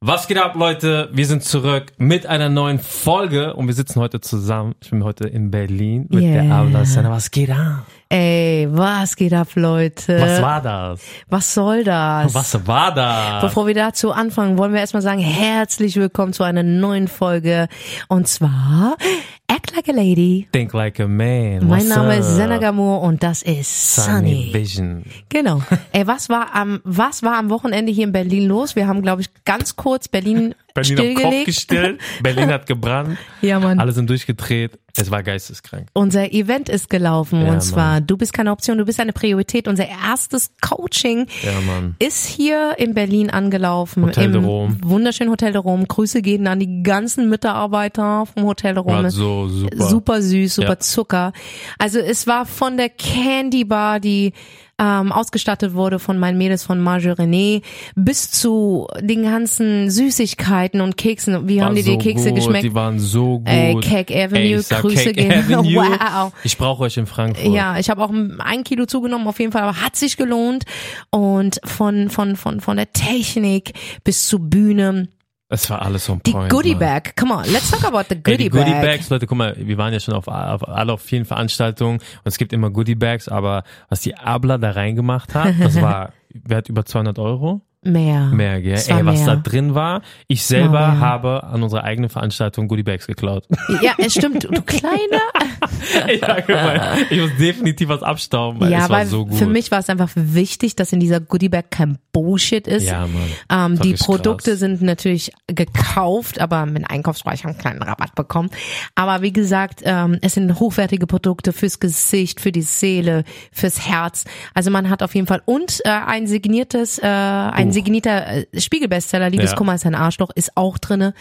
Was geht ab, Leute? Wir sind zurück mit einer neuen Folge und wir sitzen heute zusammen. Ich bin heute in Berlin mit Yeah. der Abla. Was geht ab? Ey, was geht ab, Leute? Was war das? Was soll das? Was war das? Bevor wir dazu anfangen, wollen wir erstmal sagen, herzlich willkommen zu einer neuen Folge. Und zwar Act Like a Lady. Think like a man. Mein What's Name up? ist Senna Gamur und das ist Sunny Sunny. Vision. Genau. Ey, was war am, was war am Wochenende hier in Berlin los? Wir haben, glaube ich, ganz kurz Berlin, Berlin auf Kopf gestellt. Berlin hat gebrannt. Ja, Mann. Alle sind durchgedreht. Es war geisteskrank. Unser Event ist gelaufen Ja, und zwar, du bist keine Option, du bist eine Priorität. Unser erstes Coaching Ja, Mann. ist hier in Berlin angelaufen. Hotel Im de Rome. Wunderschönen Hotel de Rome. Grüße gehen an die ganzen Mitarbeiter vom Hotel de Rome. War so super. Super süß, super Ja. Zucker. Also es war von der Candy Bar, die ähm, ausgestattet wurde von meinen Mädels von Marge René, bis zu den ganzen Süßigkeiten und Keksen. Wie War haben die so die Kekse gut. geschmeckt? Die waren so gut. Ey, Cake Avenue, Ey, Grüße gehen. Wow. Ich brauche euch in Frankfurt. Ja, ich habe auch ein Kilo zugenommen auf jeden Fall, aber hat sich gelohnt. Und von von von von der Technik bis zur Bühne, Es war alles on die point. Goodie Mann. Bag. Come on, let's talk about the Goodie, die Goodie Bag. Bags, Leute, guck mal, wir waren ja schon auf, auf alle auf vielen Veranstaltungen und es gibt immer Goodie Bags, aber was die Abla da reingemacht hat, das war wert über 200 Euro. Mehr. Mehr, gell? Ey, was mehr. da drin war, ich selber mehr. habe an unserer eigenen Veranstaltung Goodie Bags geklaut. Ja, es stimmt. Du kleiner. ich sag mal, ich muss definitiv was abstauben, weil ja, es war weil so gut. für mich war es einfach wichtig, dass in dieser Goodie Bag kein Bullshit ist. ja, Mann. Ähm, die Produkte krass. sind natürlich gekauft, aber mit Einkaufspreis haben einen kleinen Rabatt bekommen. Aber wie gesagt, ähm, es sind hochwertige Produkte fürs Gesicht, für die Seele, fürs Herz. Also man hat auf jeden Fall und äh, ein signiertes, äh, ein Buch. signierter äh, Spiegelbestseller, Liebeskummer ist ein Arschloch, ist auch drinne.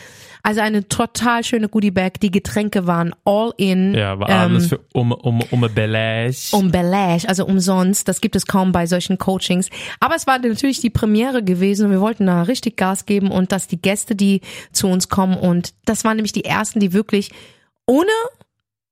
Also eine total schöne Goodie Bag. Die Getränke waren all in. Ja, war ähm, alles für um, um, um Belash. um Belash, also umsonst. Das gibt es kaum bei solchen Coachings. Aber es war natürlich die Premiere gewesen und wir wollten da richtig Gas geben und dass die Gäste, die zu uns kommen und das waren nämlich die ersten, die wirklich ohne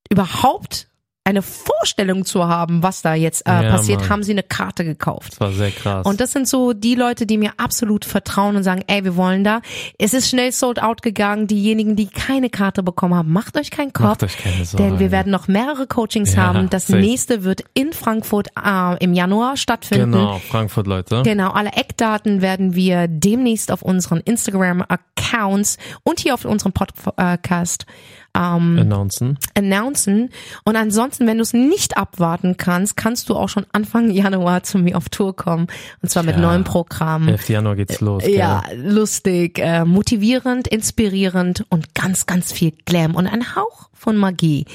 überhaupt eine Vorstellung zu haben, was da jetzt äh, Ja, passiert, Mann. haben sie eine Karte gekauft. das war sehr krass. Und das sind so die Leute, die mir absolut vertrauen und sagen, ey, wir wollen da. Es ist schnell sold out gegangen. Diejenigen, die keine Karte bekommen haben, macht euch keinen Kopf. Macht euch keine Sorgen. Denn wir werden noch mehrere Coachings Ja, haben. Das safe. nächste wird in Frankfurt äh, im Januar stattfinden. Genau, Frankfurt, Leute. Genau, alle Eckdaten werden wir demnächst auf unseren Instagram-Accounts und hier auf unserem Podcast ähm, Announcen. announcen. Und ansonsten, wenn du es nicht abwarten kannst, kannst du auch schon Anfang Januar zu mir auf Tour kommen. Und zwar mit Ja. neuem Programm. 11. Januar geht's los. gell? Ja, lustig, äh, motivierend, inspirierend und ganz, ganz viel Glam und ein Hauch von Magie.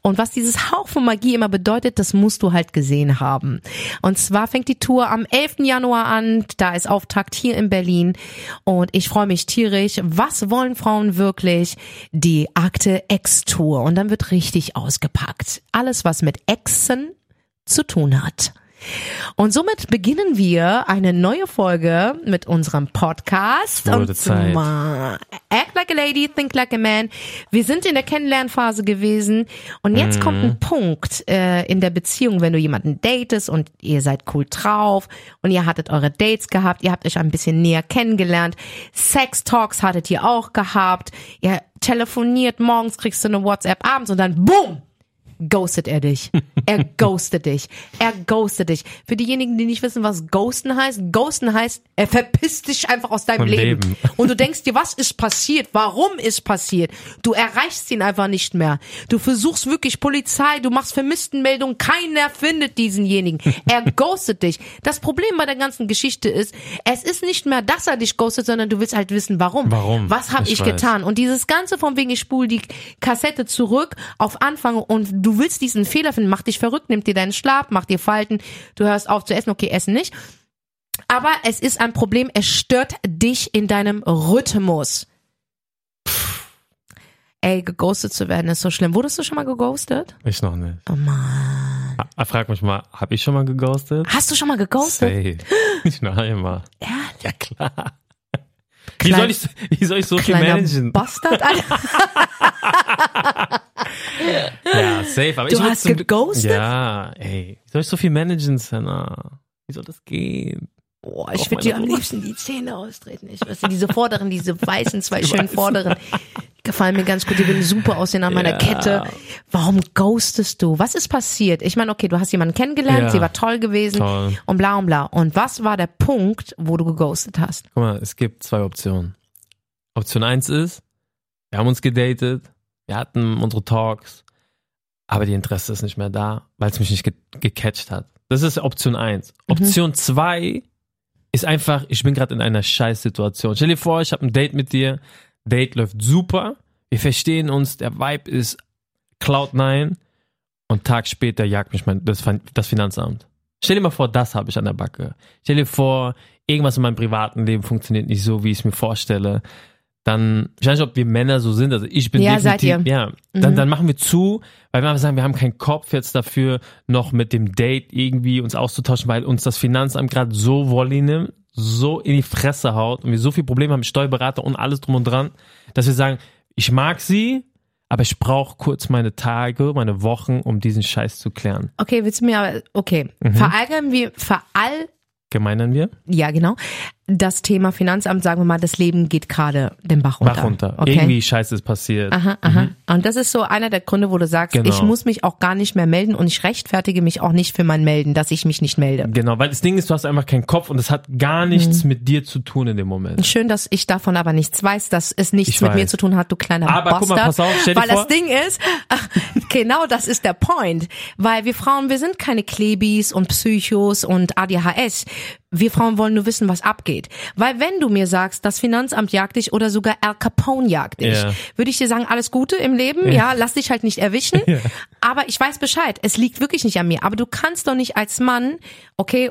Und was dieses Hauch von Magie immer bedeutet, das musst du halt gesehen haben. Und zwar fängt die Tour am 11. Januar an. Da ist Auftakt hier in Berlin. Und ich freue mich tierisch. Was wollen Frauen wirklich? Die Akte X Tour. Und dann wird richtig ausgepackt. Alles, was mit Exen zu tun hat. Und somit beginnen wir eine neue Folge mit unserem Podcast. Wurde und Zeit. zwar Act like a lady, think like a man. Wir sind in der Kennenlernphase gewesen und jetzt kommt Mhm. ein Punkt äh, in der Beziehung, wenn du jemanden datest und ihr seid cool drauf und ihr hattet eure Dates gehabt, ihr habt euch ein bisschen näher kennengelernt, Sex Talks hattet ihr auch gehabt, ihr telefoniert, morgens kriegst du eine WhatsApp, abends und dann boom, ghostet er dich. Er ghostet dich. Er ghostet dich. Für diejenigen, die nicht wissen, was ghosten heißt, ghosten heißt, er verpisst dich einfach aus deinem Leben. Leben. Und du denkst dir, was ist passiert? Warum ist passiert? Du erreichst ihn einfach nicht mehr. Du versuchst wirklich Polizei, du machst Vermisstenmeldungen, keiner findet diesenjenigen. Er ghostet dich. Das Problem bei der ganzen Geschichte ist, es ist nicht mehr, dass er dich ghostet, sondern du willst halt wissen, warum. Warum? Was habe Ich ich, getan? Und dieses Ganze von wegen, ich spule die Kassette zurück auf Anfang und du willst diesen Fehler finden, mach dich verrückt, nimm dir deinen Schlaf, mach dir Falten, du hörst auf zu essen, okay, essen nicht. Aber es ist ein Problem, es stört dich in deinem Rhythmus. Ey, geghostet zu werden ist so schlimm. Wurdest du schon mal geghostet? Ich noch nicht. Oh Mann. Ah, Frag mich mal, hab ich schon mal geghostet? Hast du schon mal geghostet? Safe. Nicht nur einmal. Ehrlich? Ja, klar. Wie Klein- soll ich, wie soll ich so viel managen? Bastard, Alter. Ja, safe. Aber Du ich hast geghostet? Ja, ey. Wie soll ich so viel managen, Senna? Wie soll das gehen? Boah, ich würde dir am liebsten die Zähne austreten. Ich weiß, diese vorderen, diese weißen, zwei schönen vorderen, die gefallen mir ganz gut. Die würden super aussehen an meiner Ja. Kette. Warum ghostest du? Was ist passiert? Ich meine, okay, du hast jemanden kennengelernt, Ja. sie war toll gewesen Toll. und bla und bla. Und was war der Punkt, wo du geghostet hast? Guck mal, es gibt zwei Optionen. Option eins ist, wir haben uns gedatet, wir hatten unsere Talks, aber die Interesse ist nicht mehr da, weil es mich nicht ge gecatcht hat. Das ist Option eins. Option zwei ist einfach, ich bin gerade in einer Scheißsituation. Stell dir vor, ich habe ein Date mit dir, Date läuft super, wir verstehen uns, der Vibe ist Cloud9 und Tag später jagt mich mein, das, das Finanzamt. Stell dir mal vor, das habe ich an der Backe. Stell dir vor, irgendwas in meinem privaten Leben funktioniert nicht so, wie ich es mir vorstelle. Dann, ich weiß nicht, ob wir Männer so sind, also ich bin Ja, seid definitiv, ihr. ja, dann, dann machen wir zu, weil wir einfach sagen, wir haben keinen Kopf jetzt dafür, noch mit dem Date irgendwie uns auszutauschen, weil uns das Finanzamt gerade so Wolli nimmt, so in die Fresse haut und wir so viel Probleme haben mit Steuerberater und alles drum und dran, dass wir sagen, ich mag sie, aber ich brauche kurz meine Tage, meine Wochen, um diesen Scheiß zu klären. Okay, willst du mir aber, okay, Mhm. verallgemeinern wir, verall, Gemeinern wir? ja genau, das Thema Finanzamt, sagen wir mal, das Leben geht gerade den Bach runter. Bach runter. Okay. Irgendwie Scheiße ist passiert. Aha, aha. Und das ist so einer der Gründe, wo du sagst, Genau. ich muss mich auch gar nicht mehr melden und ich rechtfertige mich auch nicht für mein Melden, dass ich mich nicht melde. Genau, weil das Ding ist, du hast einfach keinen Kopf und es hat gar nichts Mhm. mit dir zu tun in dem Moment. Schön, dass ich davon aber nichts weiß, dass es nichts Ich mit mir weiß. zu tun hat, du kleiner Aber Bastard. guck mal, pass auf, stell dir weil vor- das Ding ist, genau das ist der Point. Weil wir Frauen, wir sind keine Klebis und Psychos und ADHS. Wir Frauen wollen nur wissen, was abgeht. Weil wenn du mir sagst, das Finanzamt jagt dich oder sogar Al Capone jagt dich, Ja. würde ich dir sagen, alles Gute im Leben, ja, lass dich halt nicht erwischen. Aber ich weiß Bescheid, es liegt wirklich nicht an mir. Aber du kannst doch nicht als Mann, okay,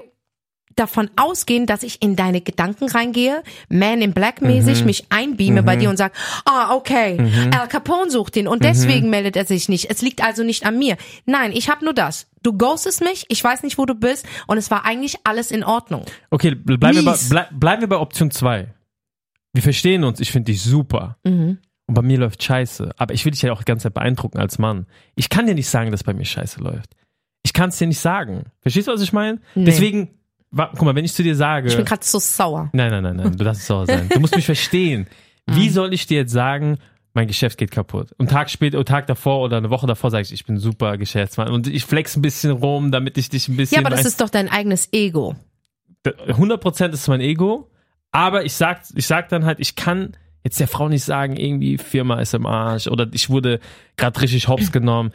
davon ausgehen, dass ich in deine Gedanken reingehe, Man in Black mäßig mich einbeame bei dir und sag, ah, okay, Al Capone sucht ihn und deswegen meldet er sich nicht. Es liegt also nicht an mir. Nein, ich habe nur das. Du ghostest mich, ich weiß nicht, wo du bist und es war eigentlich alles in Ordnung. Okay, bleiben wir, bei, Mies. blei- bleiben wir bei Option 2. Wir verstehen uns, ich finde dich super. Mhm. Und bei mir läuft scheiße. Aber ich will dich ja auch die ganze Zeit beeindrucken als Mann. Ich kann dir nicht sagen, dass bei mir scheiße läuft. Ich kann es dir nicht sagen. Verstehst du, was ich meine? Nee. Deswegen, guck mal, wenn ich zu dir sage. Ich bin gerade so sauer. Nein, nein, nein, nein, du darfst sauer sein. Du musst mich verstehen. Mhm. Wie soll ich dir jetzt sagen, mein Geschäft geht kaputt? Und Tag später, Tag davor oder eine Woche davor sage ich, ich bin super Geschäftsmann und ich flex ein bisschen rum, damit ich dich ein bisschen. Ja, aber das ist doch dein eigenes Ego. 100% ist mein Ego, aber ich sag, ich sag dann halt, ich kann jetzt der Frau nicht sagen, irgendwie Firma ist im Arsch oder ich wurde gerade richtig hops genommen.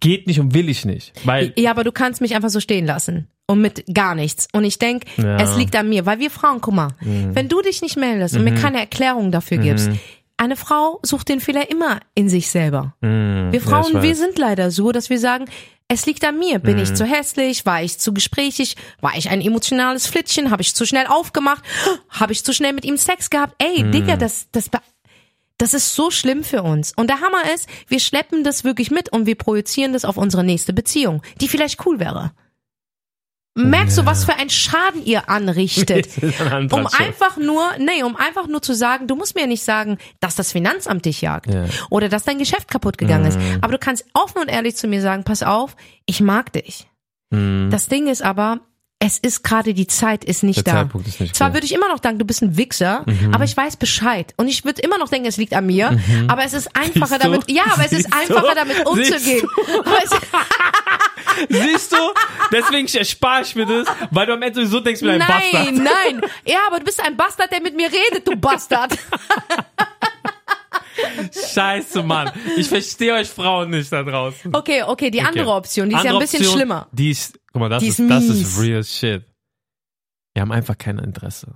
Geht nicht und will ich nicht, weil Ja, aber du kannst mich einfach so stehen lassen. Und mit gar nichts. Und ich denk, Ja. Mhm. es liegt an mir. Weil wir Frauen, guck mal, wenn du dich nicht meldest und mir keine Erklärung dafür gibst, eine Frau sucht den Fehler immer in sich selber. Mm, Wir ja, Frauen, ich wir sind leider so, dass wir sagen, es liegt an mir. Bin Mhm. ich zu hässlich? War ich zu gesprächig? War ich ein emotionales Flittchen? Habe ich zu schnell aufgemacht? Habe ich zu schnell mit ihm Sex gehabt? Ey, Mhm. Digga, das, das, das ist so schlimm für uns. Und der Hammer ist, wir schleppen das wirklich mit und wir projizieren das auf unsere nächste Beziehung, die vielleicht cool wäre. Merkst du, was für einen Schaden ihr anrichtet? Um einfach nur, nee, um einfach nur zu sagen, du musst mir nicht sagen, dass das Finanzamt dich jagt Ja. oder dass dein Geschäft kaputt gegangen ist. Aber du kannst offen und ehrlich zu mir sagen, pass auf, ich mag dich. Mm, Das Ding ist aber, es ist gerade die Zeit ist nicht Der da. Zeitpunkt ist nicht Zwar cool. Mhm. würde ich immer noch sagen, du bist ein Wichser, aber ich weiß Bescheid und ich würde immer noch denken, es liegt an mir, aber es ist einfacher damit, ja, aber es ist du? einfacher damit umzugehen. Siehst du? Deswegen erspare ich mir das, weil du am Ende sowieso denkst, ich bin ein Bastard. nein, nein. Ja, aber du bist ein Bastard, der mit mir redet, du Bastard. Scheiße, Mann. Ich verstehe euch Frauen nicht da draußen. Okay, okay, die andere Okay. Option, die ist ja ein bisschen Option, schlimmer. Die ist, guck mal, das, Die ist, ist das ist real shit. Wir haben einfach kein Interesse.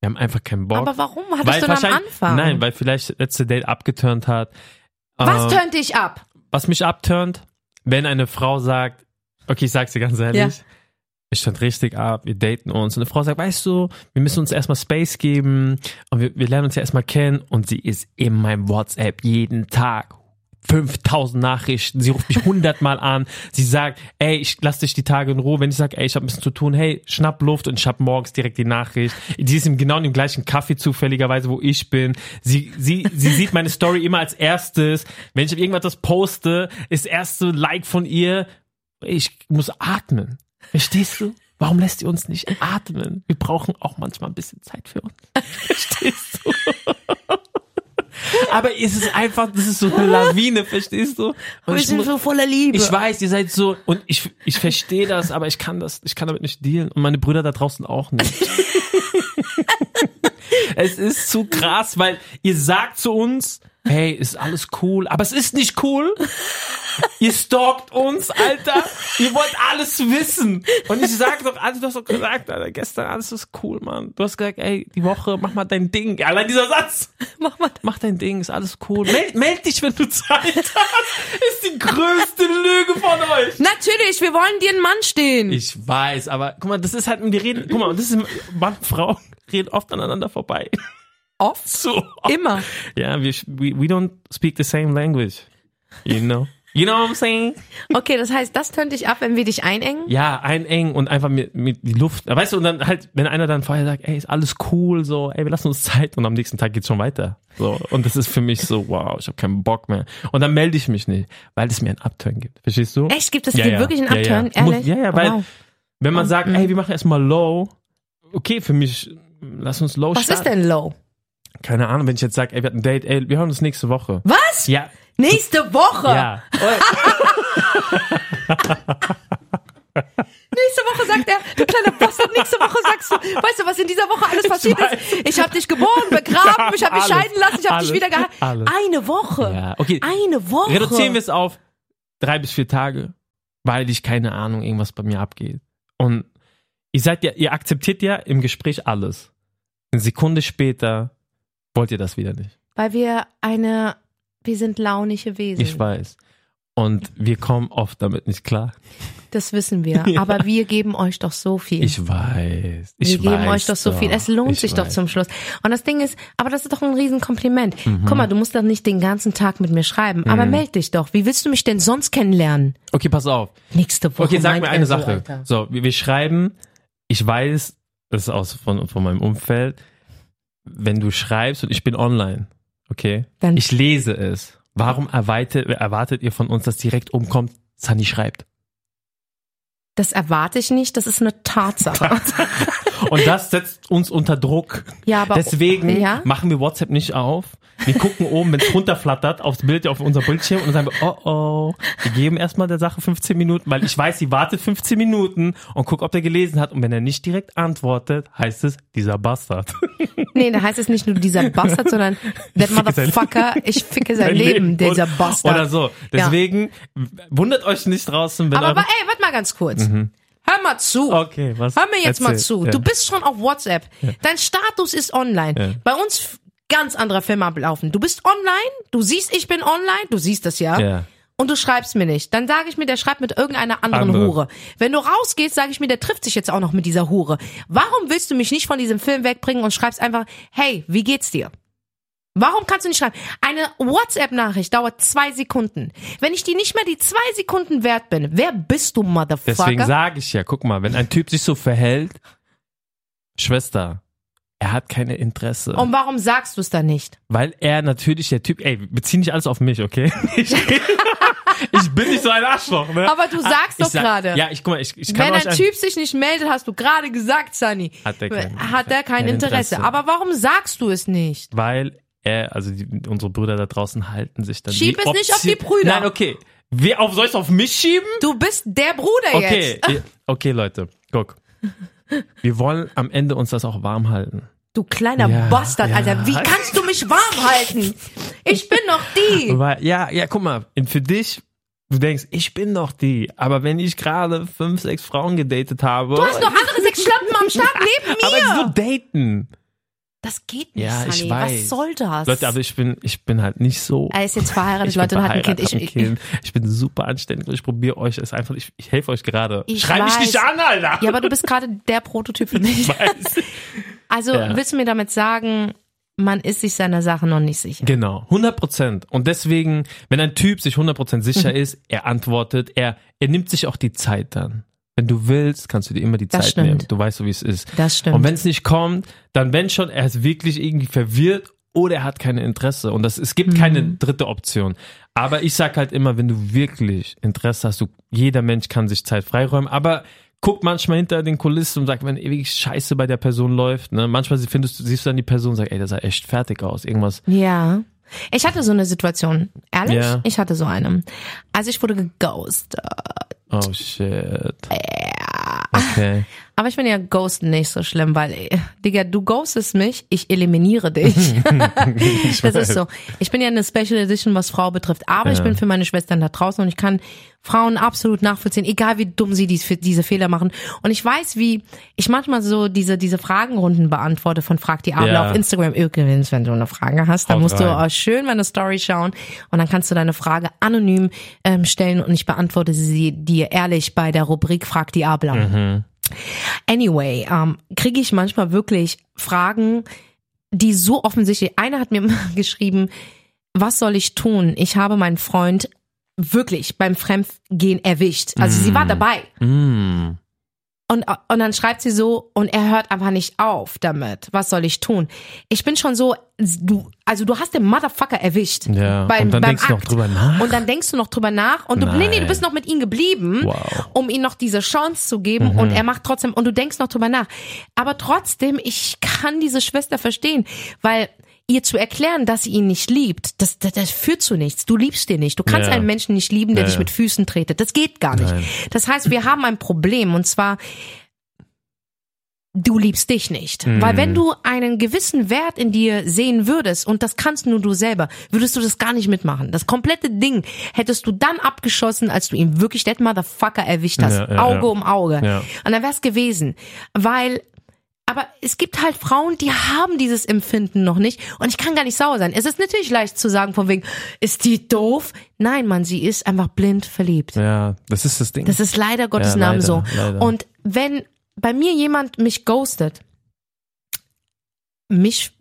Wir haben einfach keinen Bock. Aber warum hattest weil du dann am Anfang? Nein, weil vielleicht letzte Date abgeturnt hat. Was Ähm, tönt dich ab? was mich abturnt, wenn eine Frau sagt, okay, ich sag's dir ganz ehrlich, Ja. Ich stand richtig ab, wir daten uns. Und eine Frau sagt, weißt du, wir müssen uns erstmal Space geben und wir, wir lernen uns ja erstmal kennen. Und sie ist in meinem WhatsApp jeden Tag. 5000 Nachrichten, sie ruft mich 100 Mal an, sie sagt, ey, ich lass dich die Tage in Ruhe, wenn ich sage, ey, ich habe ein bisschen zu tun, hey, schnapp Luft und ich habe morgens direkt die Nachricht. Sie ist im genau in dem gleichen Kaffee zufälligerweise, wo ich bin. Sie, sie, sie sieht meine Story immer als erstes. Wenn ich irgendwas poste, ist erste Like von ihr, ich muss atmen. Verstehst du? Warum lässt ihr uns nicht atmen? Wir brauchen auch manchmal ein bisschen Zeit für uns. Verstehst du? Aber es ist einfach, das ist so eine Lawine, verstehst du? Und Wir ich sind muss- so voller Liebe. ich weiß, ihr seid so und ich ich verstehe das, aber ich kann das, ich kann damit nicht dealen und meine Brüder da draußen auch nicht. es ist zu krass, weil ihr sagt zu uns, hey, ist alles cool, aber es ist nicht cool. Ihr stalkt uns, Alter. Ihr wollt alles wissen. Und ich sag doch, also du hast doch gesagt, Alter, gestern alles ist cool, Mann. Du hast gesagt, ey, die Woche, mach mal dein Ding. Allein dieser Satz. Mach mal. Mach dein Ding, ist alles cool. Meld, meld dich, wenn du Zeit hast. Ist die größte Lüge von euch. Natürlich, wir wollen dir einen Mann stehen. Ich weiß, aber guck mal, das ist halt, die reden, guck mal, das ist, Mann, Frau reden oft aneinander vorbei. Oft. So. oft. Immer. Ja, wir, we, we don't speak the same language. You know? You know what I'm saying? Okay, das heißt, das tönt dich ab, wenn wir dich einengen? Ja, einengen und einfach mit, mit die Luft. Weißt du, und dann halt, wenn einer dann vorher sagt, ey, ist alles cool, so, ey, wir lassen uns Zeit und am nächsten Tag geht's schon weiter. So. Und das ist für mich so, wow, ich habe keinen Bock mehr. Und dann melde ich mich nicht, weil es mir einen Upturn gibt. Verstehst du? Echt, gibt es Ja, ja. wirklich einen Ja, ja. Upturn? Es muss- Ehrlich? ja, ja, weil- wow. Wenn man sagt, mhm. ey, wir machen erstmal low, okay, für mich, lass uns low Was ist starten. denn low? Keine Ahnung, wenn ich jetzt sage, ey, wir hatten ein Date, ey, wir hören uns nächste Woche. Was? Ja, Nächste Woche. ja. Nächste Woche sagt er, du kleiner Bastard, nächste Woche sagst du, weißt du, was in dieser Woche alles passiert ist? Ich habe dich geboren, begraben, ich habe mich Alles, scheiden lassen, ich habe dich wieder geheiratet. alles. Eine Woche. Ja, okay. Eine Woche. Reduzieren wir es auf drei bis vier Tage, weil ich keine Ahnung, irgendwas bei mir abgeht. Und ihr seid ja, ihr akzeptiert ja im Gespräch alles. Eine Sekunde später wollt ihr das wieder nicht. Weil wir eine, wir sind launische Wesen. Ich weiß. Und wir kommen oft damit nicht klar. Das wissen wir. Ja. Aber wir geben euch doch so viel. Ich weiß. Ich wir geben weiß euch doch so viel. Es lohnt Ich sich doch weiß. zum Schluss. Und das Ding ist, aber das ist doch ein Riesenkompliment. Mhm. Guck mal, du musst doch nicht den ganzen Tag mit mir schreiben. Aber meld dich doch. Wie willst du mich denn sonst kennenlernen? Okay, pass auf. Nächste Woche. Okay, sag mir eine Sache. Alter. So, wir, wir schreiben, ich weiß, das ist aus von, von meinem Umfeld, wenn du schreibst und ich bin online, okay? Dann- ich lese es. Warum erwartet, erwartet ihr von uns, dass direkt umkommt, Sunny schreibt? Das erwarte ich nicht. Das ist eine Tatsache. Und das setzt uns unter Druck. ja, aber Deswegen ja? machen wir WhatsApp nicht auf. Wir gucken oben, wenn es runterflattert, aufs Bild, auf unser Bildschirm und dann sagen wir, oh oh, wir geben erstmal der Sache 15 Minuten, weil ich weiß, sie wartet 15 Minuten und guck, ob der gelesen hat. Und wenn er nicht direkt antwortet, heißt es, dieser Bastard. Nee, da heißt es nicht nur dieser Bastard, sondern that motherfucker, ich ficke sein Leben, dieser Bastard. Oder so. Deswegen wundert euch nicht draußen, wenn Aber, aber ey, warte mal ganz kurz. Hör mal zu. Okay, was? Hör mir jetzt mal Erzähl. zu. Ja. Du bist schon auf WhatsApp. Dein Status ist online. Ja. Bei uns ganz anderer Film ablaufen. Du bist online, du siehst, ich bin online, du siehst das ja. Ja. Und du schreibst mir nicht. Dann sage ich mir, der schreibt mit irgendeiner anderen Andere. Hure. Wenn du rausgehst, sage ich mir, der trifft sich jetzt auch noch mit dieser Hure. Warum willst du mich nicht von diesem Film wegbringen und schreibst einfach, hey, wie geht's dir? Warum kannst du nicht schreiben? Eine WhatsApp-Nachricht dauert zwei Sekunden. Wenn ich die nicht mehr die zwei Sekunden wert bin, wer bist du, Motherfucker? Deswegen sage ich ja, guck mal, wenn ein Typ sich so verhält, Schwester, er hat keine Interesse. und warum sagst du es dann nicht? Weil er natürlich der Typ, ey, bezieh nicht alles auf mich, okay? Ich, ich bin nicht so ein Arschloch, ne? Aber du sagst Ich doch gerade. Ja, ich guck mal, ich, ich kann Wenn ein Typ sich nicht meldet, hast du gerade gesagt, Sunny. Hat er kein- hat er kein kein Interesse. Interesse. Aber warum sagst du es nicht? weil er, also die, unsere Brüder da draußen halten sich dann Schieb es nicht auf die Brüder. Nein, okay. Wer auf soll ich auf mich schieben? Du bist der Bruder Okay, jetzt. okay, Leute, guck. Wir wollen am Ende uns das auch warm halten. Du kleiner Ja, Bastard, ja. Alter. Wie kannst du mich warm halten? Ich bin noch die. Weil, ja, ja, guck mal, für dich, du denkst, ich bin doch die. Aber wenn ich gerade fünf, sechs Frauen gedatet habe. Du hast noch andere sechs Schlampen am Start neben aber mir. so daten. Das geht nicht, Ja, ich Sunny. weiß. Was soll das? Leute, aber ich bin, ich bin halt nicht so. er ist jetzt verheiratet, ich Leute, und hat ein Kind. Ich, ich, kind. ich bin super anständig und ich probiere euch es einfach, ich, ich helfe euch gerade. Ich Schreib mich weiß. nicht an, Alter! ja, aber du bist gerade der Prototyp für mich. Weiß. Also Ja. willst du mir damit sagen, man ist sich seiner Sache noch nicht sicher? Genau, 100 Prozent. Und deswegen, wenn ein Typ sich 100 Prozent sicher Mhm. ist, er antwortet, er, er nimmt sich auch die Zeit dann. Wenn du willst, kannst du dir immer die Das Zeit stimmt. nehmen. Du weißt so, wie es ist. Das stimmt. Und wenn es nicht kommt, dann wenn schon, er ist wirklich irgendwie verwirrt oder er hat kein Interesse. Und das, es gibt keine Mhm. dritte Option. Aber ich sag halt immer, wenn du wirklich Interesse hast, du, jeder Mensch kann sich Zeit freiräumen, aber guck manchmal hinter den Kulissen und sagt, wenn ewig Scheiße bei der Person läuft, ne? Manchmal findest du, siehst du dann die Person und sagst, ey, der sah echt fertig aus. Irgendwas. Ja. Ich hatte so eine Situation. Ehrlich? Ja. Ich hatte so eine. Also ich wurde geghostet. Oh shit. Okay. Aber ich finde ja Ghost nicht so schlimm, weil, äh, Digga, du ghostest mich, ich eliminiere dich. das ist so. Ich bin ja eine Special Edition, was Frau betrifft. Aber ich Ja. bin für meine Schwestern da draußen und ich kann Frauen absolut nachvollziehen, egal wie dumm sie dies, diese Fehler machen. Und ich weiß, wie ich manchmal so diese, diese Fragenrunden beantworte von Frag die Abel Ja. auf Instagram. Übrigens, wenn du eine Frage hast, dann Haut musst du rein. auch schön meine Story schauen und dann kannst du deine Frage anonym ähm, stellen und ich beantworte sie dir ehrlich bei der Rubrik Frag die Abel. Anyway, ähm, kriege ich manchmal wirklich Fragen, die so offensichtlich. Einer hat mir geschrieben, was soll ich tun? Ich habe meinen Freund wirklich beim Fremdgehen erwischt. Also sie war dabei. Mm. Und, und dann schreibt sie so, und er hört einfach nicht auf damit. Was soll ich tun? Ich bin schon so, du, also du hast den Motherfucker erwischt. Ja. Beim, und dann beim denkst du noch Akt. drüber nach. Und dann denkst du noch drüber nach und du, nee, nee, du bist noch mit ihm geblieben, Wow. um ihm noch diese Chance zu geben Mhm. und er macht trotzdem, und du denkst noch drüber nach. Aber trotzdem, ich kann diese Schwester verstehen, weil ihr zu erklären, dass sie ihn nicht liebt, das, das, das führt zu nichts. Du liebst ihn nicht. Du kannst Ja. einen Menschen nicht lieben, der Ja, dich mit Füßen tretet. Das geht gar nicht. Nein. Das heißt, wir haben ein Problem und zwar, du liebst dich nicht. Mhm. Weil wenn du einen gewissen Wert in dir sehen würdest, und das kannst nur du selber, würdest du das gar nicht mitmachen. Das komplette Ding hättest du dann abgeschossen, als du ihn wirklich that Motherfucker erwischt hast. Ja, ja, Auge ja. um Auge. Und dann wär's gewesen. Weil aber es gibt halt Frauen, die haben dieses Empfinden noch nicht und ich kann gar nicht sauer sein. Es ist natürlich leicht zu sagen von wegen, ist die doof? Nein, Mann, sie ist einfach blind verliebt. Ja, das ist das Ding. Das ist leider Gottes Ja, Namen leider, so. leider. Und wenn bei mir jemand mich ghostet, mich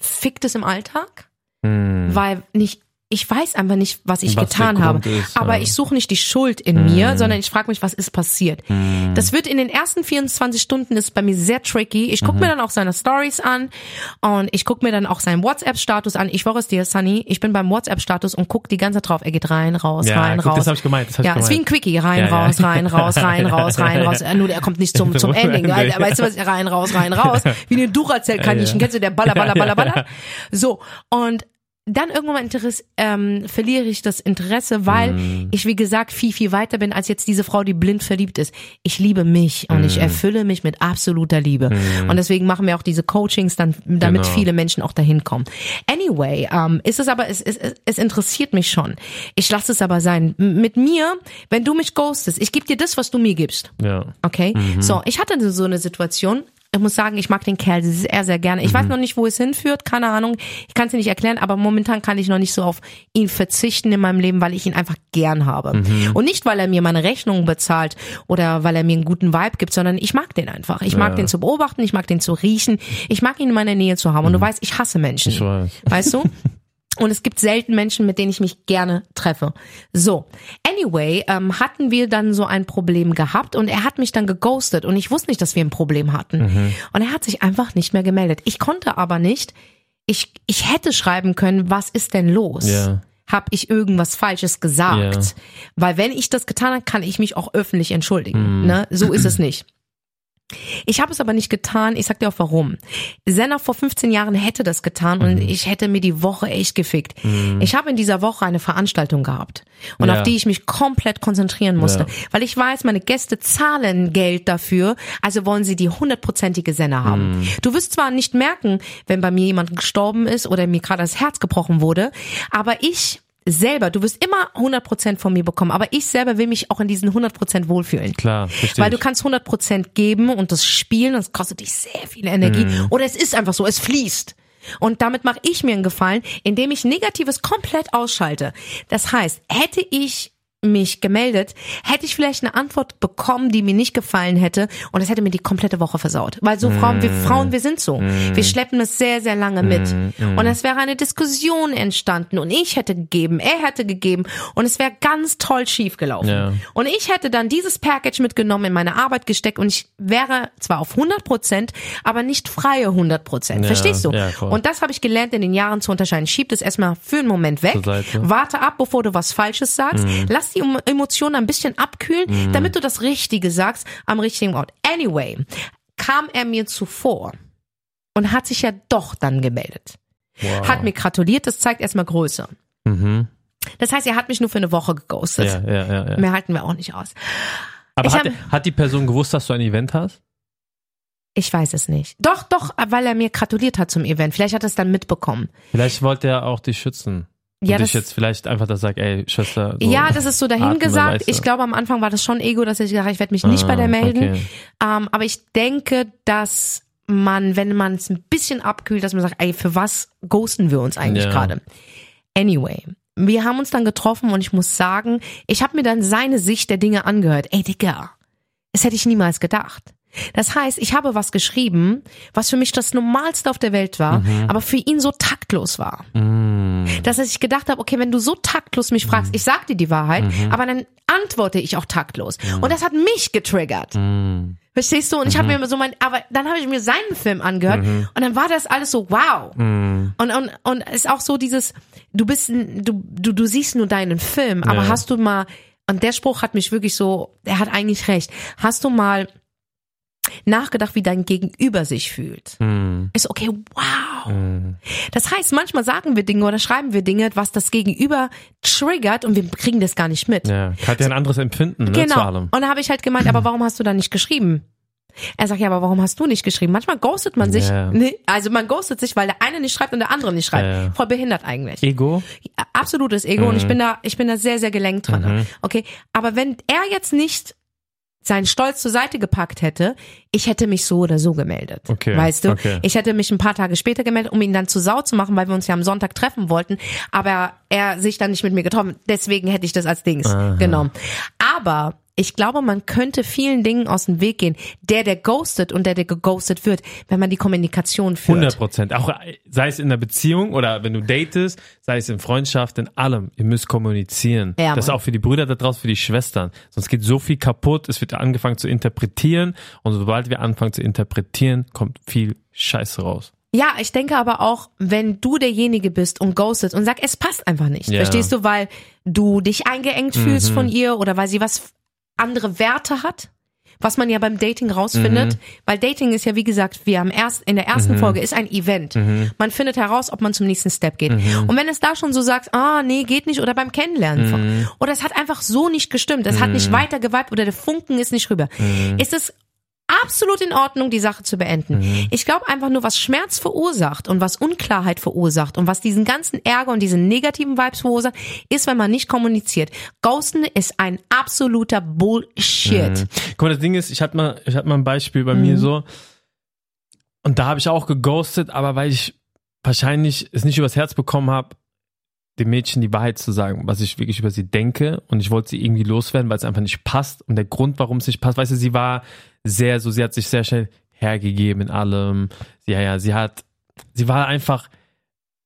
fickt es im Alltag, Mm. weil nicht ich weiß einfach nicht, was ich Was getan habe. Ist, aber ja. Mhm. ich suche nicht die Schuld in mir, sondern ich frage mich, was ist passiert. Das wird in den ersten 24 Stunden ist bei mir sehr tricky. Ich Mhm. gucke mir dann auch seine Stories an und ich gucke mir dann auch seinen WhatsApp-Status an. Ich schwöre es dir, Sunny, ich bin beim WhatsApp-Status und guck die ganze Zeit drauf. Er geht rein, raus, Ja, rein, guck, raus. das hab ich gemeint, das hab ich ja, ist wie ein gemeint. Quickie. Rein, Ja, ja. raus, rein, raus, rein, raus, rein, raus. Äh, Nur er kommt nicht zum, zum Ending. Alter. Weißt du was? Rein, raus, rein, raus. Wie eine Duracell-Kaninchen. Kennst du der Baller, Baller, Baller, Baller? So. Und dann irgendwann Interesse, ähm, verliere ich das Interesse, weil Mm. ich, wie gesagt, viel, viel weiter bin als jetzt diese Frau, die blind verliebt ist. Ich liebe mich und Mm. ich erfülle mich mit absoluter Liebe. Und deswegen machen wir auch diese Coachings, dann, damit Genau. viele Menschen auch dahin kommen. Anyway, ähm, ist es aber, es, es, es- es interessiert mich schon. Ich lasse es aber sein. Mit mir, wenn du mich ghostest, ich gebe dir das, was du mir gibst. Ja. Okay? So, ich hatte so eine Situation. Ich muss sagen, ich mag den Kerl sehr, sehr gerne. Ich weiß noch nicht, wo es hinführt, keine Ahnung. Ich kann es dir nicht erklären, aber momentan kann ich noch nicht so auf ihn verzichten in meinem Leben, weil ich ihn einfach gern habe. Und nicht, weil er mir meine Rechnungen bezahlt oder weil er mir einen guten Vibe gibt, sondern ich mag den einfach. Ich mag Ja. den zu beobachten, ich mag den zu riechen, ich mag ihn in meiner Nähe zu haben. Und du weißt, ich hasse Menschen. Ich weiß. Weißt du? Und es gibt selten Menschen, mit denen ich mich gerne treffe. So, anyway, ähm, hatten wir dann so ein Problem gehabt und er hat mich dann geghostet und ich wusste nicht, dass wir ein Problem hatten. Mhm. Und er hat sich einfach nicht mehr gemeldet. Ich konnte aber nicht, ich, ich hätte schreiben können, was ist denn los? Ja. Hab ich irgendwas Falsches gesagt? Ja. Weil wenn ich das getan habe, kann ich mich auch öffentlich entschuldigen. Mhm. Ne? So ist es nicht. Ich habe es aber nicht getan. Ich sag dir auch warum. Senna vor 15 Jahren hätte das getan und Mhm. ich hätte mir die Woche echt gefickt. Ich habe in dieser Woche eine Veranstaltung gehabt und Ja. auf die ich mich komplett konzentrieren musste, Ja. weil ich weiß, meine Gäste zahlen Geld dafür, also wollen sie die hundertprozentige Senna haben. Mhm. Du wirst zwar nicht merken, wenn bei mir jemand gestorben ist oder mir gerade das Herz gebrochen wurde, aber ich selber, du wirst immer 100% von mir bekommen, aber ich selber will mich auch in diesen 100% wohlfühlen. Klar, verstehe Weil du kannst 100% geben und das spielen, das kostet dich sehr viel Energie. Mhm. Oder es ist einfach so, es fließt. Und damit mache ich mir einen Gefallen, indem ich Negatives komplett ausschalte. Das heißt, hätte ich mich gemeldet, hätte ich vielleicht eine Antwort bekommen, die mir nicht gefallen hätte und es hätte mir die komplette Woche versaut. Weil so Frauen, wir Frauen, wir sind so. Wir schleppen es sehr, sehr lange mit. Und es wäre eine Diskussion entstanden und ich hätte gegeben, er hätte gegeben und es wäre ganz toll schief gelaufen. Ja. Und ich hätte dann dieses Package mitgenommen, in meine Arbeit gesteckt und ich wäre zwar auf 100 Prozent, aber nicht freie 100 Prozent. Ja, Verstehst du? ja, und das habe ich gelernt in den Jahren zu unterscheiden. Schieb das erstmal für einen Moment weg. Warte ab, bevor du was Falsches sagst. Lass die Emo- Emotionen ein bisschen abkühlen, damit du das Richtige sagst am richtigen Ort. Anyway, kam er mir zuvor und hat sich ja doch dann gemeldet. Wow. Hat mir gratuliert, das zeigt erstmal Größe. Mhm. Das heißt, er hat mich nur für eine Woche geghostet. Ja, ja, ja, ja. Mehr halten wir auch nicht aus. Aber hat, hab- hat die Person gewusst, dass du ein Event hast? Ich weiß es nicht. Doch, doch, weil er mir gratuliert hat zum Event. Vielleicht hat er es dann mitbekommen. Vielleicht wollte er auch dich schützen. Und Ja, dich das, jetzt vielleicht einfach da sagt, ey, Schwester. So. ja, das ist so dahingesagt. Ich glaube, am Anfang war das schon Ego, dass ich gesagt habe, ich werde mich nicht bei der Ah, melden. okay. Ähm, aber ich denke, dass man, wenn man es ein bisschen abkühlt, dass man sagt, ey, für was ghosten wir uns eigentlich Ja. gerade? Anyway, wir haben uns dann getroffen und ich muss sagen, ich habe mir dann seine Sicht der Dinge angehört. Ey, Digga, das hätte ich niemals gedacht. Das heißt, ich habe was geschrieben, was für mich das Normalste auf der Welt war, aber für ihn so taktlos war. Mm. Dass ich gedacht habe, okay, wenn du so taktlos mich fragst, ich sag dir die Wahrheit, aber dann antworte ich auch taktlos. Und das hat mich getriggert. Mm. Verstehst du? Und ich habe mir immer so mein, aber dann habe ich mir seinen Film angehört und dann war das alles so wow. Und und und ist auch so dieses, du bist, du du du siehst nur deinen Film, aber Ja. hast du mal und der Spruch hat mich wirklich so, er hat eigentlich recht. Hast du mal nachgedacht, wie dein Gegenüber sich fühlt? Mm. Ist okay, wow. Mm. Das heißt, manchmal sagen wir Dinge oder schreiben wir Dinge, was das Gegenüber triggert und wir kriegen das gar nicht mit. Ja, hat ja ein anderes Empfinden, ne, zu Genau. allem. Und da habe ich halt gemeint, aber warum hast du da nicht geschrieben? Er sagt, ja, aber warum hast du nicht geschrieben? Manchmal ghostet man sich. Ja. Nee, also man ghostet sich, weil der eine nicht schreibt und der andere nicht schreibt. Ja. Voll behindert eigentlich. Ego? Absolutes Ego und ich bin da, ich bin da sehr, sehr gelenkt dran. Mhm. Okay. Aber wenn er jetzt nicht seinen Stolz zur Seite gepackt hätte, ich hätte mich so oder so gemeldet. Okay, Weißt du? okay. Ich hätte mich ein paar Tage später gemeldet, um ihn dann zu Sau zu machen, weil wir uns ja am Sonntag treffen wollten, aber er sich dann nicht mit mir getroffen. Deswegen hätte ich das als Dings Aha. genommen. Aber ich glaube, man könnte vielen Dingen aus dem Weg gehen. Der, der ghostet und der, der geghostet wird, wenn man die Kommunikation führt. 100 Prozent. Auch äh, sei es in einer Beziehung oder wenn du datest, sei es in Freundschaft, in allem. Ihr müsst kommunizieren. Ja, das ist auch für die Brüder da draußen, für die Schwestern. Sonst geht so viel kaputt. Es wird angefangen zu interpretieren. Und sobald wir anfangen zu interpretieren, kommt viel Scheiße raus. Ja, ich denke aber auch, wenn du derjenige bist und ghostet und sag, es passt einfach nicht. Ja. Verstehst du, weil du dich eingeengt fühlst von ihr oder weil sie was andere Werte hat? Was man ja beim Dating rausfindet, weil Dating ist ja wie gesagt, wir haben erst in der ersten Folge ist ein Event. Man findet heraus, ob man zum nächsten Step geht. Und wenn es da schon so sagt, ah nee, geht nicht oder beim Kennenlernen von, oder es hat einfach so nicht gestimmt, es hat nicht weiter geweibt oder der Funken ist nicht rüber, ist es absolut in Ordnung, die Sache zu beenden. Mhm. Ich glaube einfach nur, was Schmerz verursacht und was Unklarheit verursacht und was diesen ganzen Ärger und diese negativen Vibes verursacht, ist, wenn man nicht kommuniziert. Ghosten ist ein absoluter Bullshit. Mhm. Guck mal, das Ding ist, ich hatte mal, ich hatte mal ein Beispiel bei Mhm. mir so. Und da habe ich auch geghostet, aber weil ich wahrscheinlich es nicht übers Herz bekommen habe, dem Mädchen die Wahrheit zu sagen, was ich wirklich über sie denke. Und ich wollte sie irgendwie loswerden, weil es einfach nicht passt. Und der Grund, warum es nicht passt, weißt du, sie war sehr so, sie hat sich sehr schnell hergegeben in allem. Ja, ja, sie hat, sie war einfach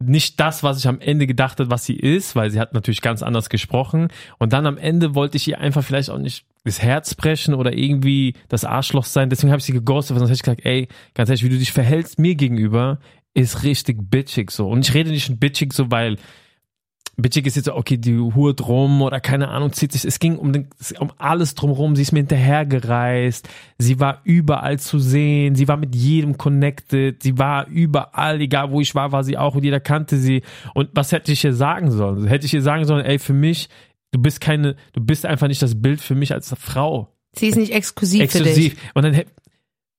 nicht das, was ich am Ende gedacht habe, was sie ist, weil sie hat natürlich ganz anders gesprochen. Und dann am Ende wollte ich ihr einfach vielleicht auch nicht das Herz brechen oder irgendwie das Arschloch sein. Deswegen habe ich sie geghostet, weil sonst hätte ich gesagt, ey, ganz ehrlich, wie du dich verhältst mir gegenüber, ist richtig bitchig so. Und ich rede nicht bitchig so, weil bitchig ist jetzt so, okay, die hurt rum oder keine Ahnung, zieht sich. Es ging um, den, um alles drumherum. Sie ist mir hinterhergereist. Sie war überall zu sehen. Sie war mit jedem connected. Sie war überall, egal wo ich war, war sie auch und jeder kannte sie. Und was hätte ich ihr sagen sollen? Hätte ich ihr sagen sollen, ey, für mich, du bist keine, du bist einfach nicht das Bild für mich als Frau. Sie ist nicht exklusiv, für dich. Exklusiv. Und dann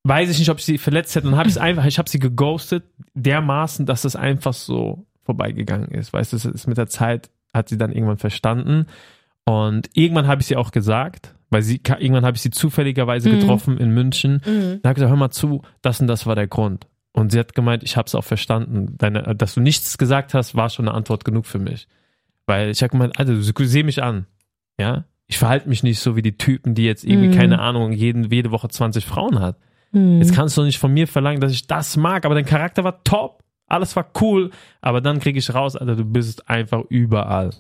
weiß ich nicht, ob ich sie verletzt hätte. Dann habe ich es einfach, ich habe sie geghostet, dermaßen, dass es einfach so vorbeigegangen ist. Weißt du, es ist mit der Zeit hat sie dann irgendwann verstanden. Und irgendwann habe ich sie auch gesagt, weil sie irgendwann habe ich sie zufälligerweise Mhm. getroffen in München. Mhm. Da habe ich gesagt, hör mal zu, das und das war der Grund. Und sie hat gemeint, ich habe es auch verstanden. Deine, dass du nichts gesagt hast, war schon eine Antwort genug für mich. Weil ich habe gemeint, du sieh mich an. Ja? Ich verhalte mich nicht so wie die Typen, die jetzt irgendwie, Mhm. keine Ahnung, jeden, jede Woche 20 Frauen hat. Mhm. Jetzt kannst du nicht von mir verlangen, dass ich das mag, aber dein Charakter war top. Alles war cool, aber dann kriege ich raus, Alter, du bist einfach überall.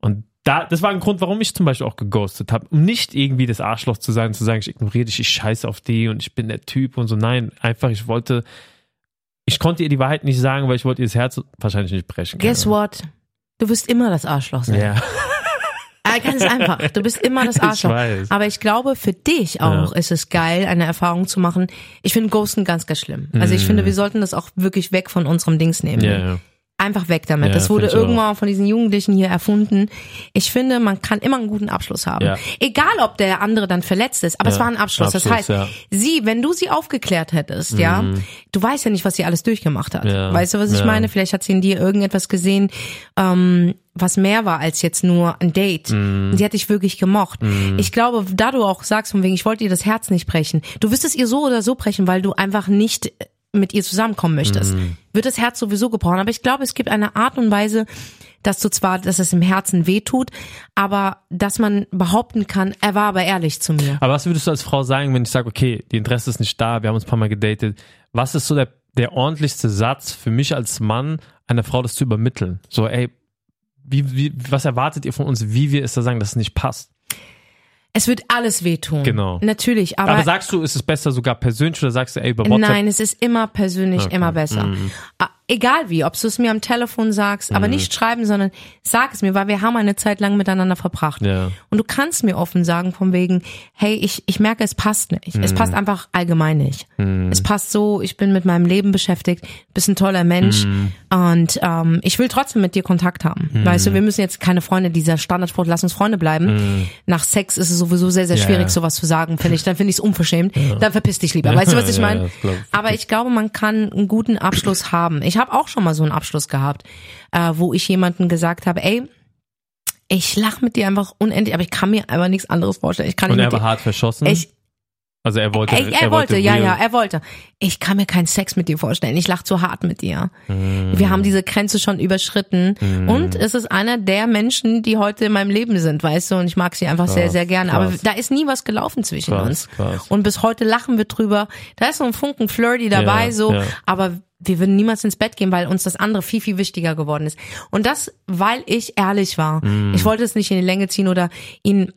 Und da, das war ein Grund, warum ich zum Beispiel auch geghostet habe. Um nicht irgendwie das Arschloch zu sein, zu sagen, ich ignoriere dich, ich scheiße auf die und ich bin der Typ und so. Nein, einfach, ich wollte, ich konnte ihr die Wahrheit nicht sagen, weil ich wollte ihr das Herz wahrscheinlich nicht brechen. Guess what? Du wirst immer das Arschloch sein. Ja. Ganz einfach. Du bist immer das Arschloch. weiß. Aber ich glaube, für dich auch Ja. ist es geil, eine Erfahrung zu machen. Ich finde Ghosten ganz, ganz schlimm. Also ich finde, wir sollten das auch wirklich weg von unserem Dings nehmen. Ja, ja. Einfach weg damit. Ja, das wurde auch. irgendwann von diesen Jugendlichen hier erfunden. Ich finde, man kann immer einen guten Abschluss haben. Ja. Egal, ob der andere dann verletzt ist, aber es Ja, war ein Abschluss. das Abschluss, heißt, ja. sie, wenn du sie aufgeklärt hättest, ja, du weißt ja nicht, was sie alles durchgemacht hat. Weißt du, was ich meine? Vielleicht hat sie in dir irgendetwas gesehen, ähm, was mehr war als jetzt nur ein Date. Mhm. Und Sie hat dich wirklich gemocht. Ich glaube, da du auch sagst, von wegen, ich wollte ihr das Herz nicht brechen. Du wirst es ihr so oder so brechen, weil du einfach nicht mit ihr zusammenkommen möchtest. Mhm. Wird das Herz sowieso gebrochen. Aber ich glaube, es gibt eine Art und Weise, dass du zwar, dass es im Herzen wehtut, aber dass man behaupten kann, er war aber ehrlich zu mir. Aber was würdest du als Frau sagen, wenn ich sage, okay, die Interesse ist nicht da, wir haben uns ein paar Mal gedatet. Was ist so der, der ordentlichste Satz für mich als Mann, einer Frau das zu übermitteln? So, ey, wie, wie, was erwartet ihr von uns, wie wir es da sagen, dass es nicht passt? Es wird alles wehtun. Genau. Natürlich, aber, Aber, sagst du, ist es besser sogar persönlich oder sagst du, ey, über WhatsApp? Nein, es ist immer persönlich immer besser. Ah, Egal wie, ob du es mir am Telefon sagst, aber nicht schreiben, sondern sag es mir, weil wir haben eine Zeit lang miteinander verbracht. Ja. Und du kannst mir offen sagen, von wegen, hey, ich, ich merke, es passt nicht. Es passt einfach allgemein nicht. Es passt so, ich bin mit meinem Leben beschäftigt, bist ein toller Mensch und ähm, ich will trotzdem mit dir Kontakt haben. Weißt du, wir müssen jetzt keine Freunde, dieser Standardspruch, lass uns Freunde bleiben. Nach Sex ist es sowieso sehr, sehr Ja, schwierig, ja. sowas zu sagen, finde ich. Dann finde ich es unverschämt. Dann verpiss dich lieber. Weißt du, was ich Ja, meine? ja. Aber ich glaube, man kann einen guten Abschluss haben. Ich habe auch schon mal so einen Abschluss gehabt, äh, wo ich jemanden gesagt habe, ey, ich lach mit dir einfach unendlich, aber ich kann mir einfach nichts anderes vorstellen. Ich kann Und nicht er war hart verschossen? ich, also er wollte, er, er, wollte, ja, real- ja, er wollte. Ich kann mir keinen Sex mit dir vorstellen. Ich lach zu hart mit dir. Mm. Wir haben diese Grenze schon überschritten. Und es ist einer der Menschen, die heute in meinem Leben sind, weißt du, und ich mag sie einfach sehr, Krass, sehr gerne. Aber da ist nie was gelaufen zwischen Krass, uns. Und bis heute lachen wir drüber. Da ist so ein Funken Flirty dabei, Ja, so. ja. Aber wir würden niemals ins Bett gehen, weil uns das andere viel, viel wichtiger geworden ist. Und das, weil ich ehrlich war. Mm. Ich wollte es nicht in die Länge ziehen oder ihn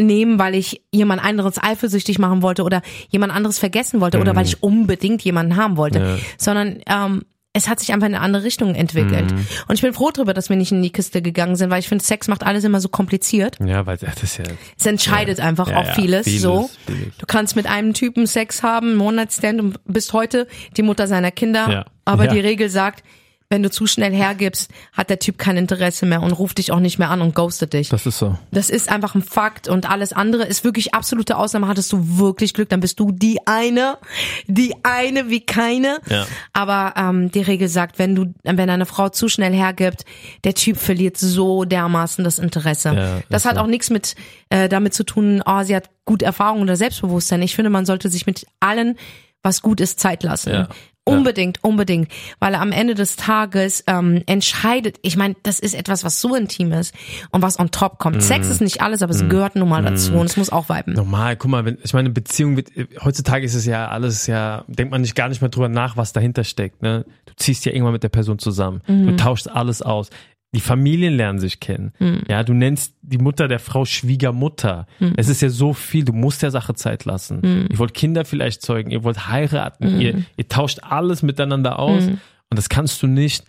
nehmen, weil ich jemand anderes eifersüchtig machen wollte oder jemand anderes vergessen wollte oder weil ich unbedingt jemanden haben wollte, Mhm. Ja. sondern ähm, es hat sich einfach in eine andere Richtung entwickelt. Mhm. Und ich bin froh darüber, dass wir nicht in die Kiste gegangen sind, weil ich finde, Sex macht alles immer so kompliziert. Ja, weil das ist ja. Es entscheidet einfach Ja, auch ja, vieles, vieles, so. vieles. Du kannst mit einem Typen Sex haben, One-Night-Stand und bist heute die Mutter seiner Kinder. Ja. Aber Ja. die Regel sagt, wenn du zu schnell hergibst, hat der Typ kein Interesse mehr und ruft dich auch nicht mehr an und ghostet dich. Das ist so. Das ist einfach ein Fakt und alles andere ist wirklich absolute Ausnahme. Hattest du wirklich Glück, dann bist du die eine, die eine wie keine. Ja. Aber ähm, die Regel sagt, wenn du, wenn eine Frau zu schnell hergibt, der Typ verliert so dermaßen das Interesse. Ja, das hat so. auch nichts mit äh, damit zu tun, oh, sie hat gut Erfahrung oder Selbstbewusstsein. Ich finde, man sollte sich mit allen, was gut ist, Zeit lassen. Ja. Unbedingt, unbedingt, weil am Ende des Tages ähm, entscheidet, ich meine, das ist etwas, was so intim ist und was on top kommt. Sex ist nicht alles, aber es gehört nun mal dazu und es muss auch viben. Normal, guck mal, wenn, ich meine, Beziehung wird, heutzutage ist es ja alles ja, denkt man nicht gar nicht mehr drüber nach, was dahinter steckt, ne? Du ziehst ja irgendwann mit der Person zusammen. Du tauschst alles aus. Die Familien lernen sich kennen. Ja, du nennst die Mutter der Frau Schwiegermutter. Es ist ja so viel, du musst der Sache Zeit lassen. Ihr wollt Kinder vielleicht zeugen, ihr wollt heiraten, ihr, ihr tauscht alles miteinander aus und das kannst du nicht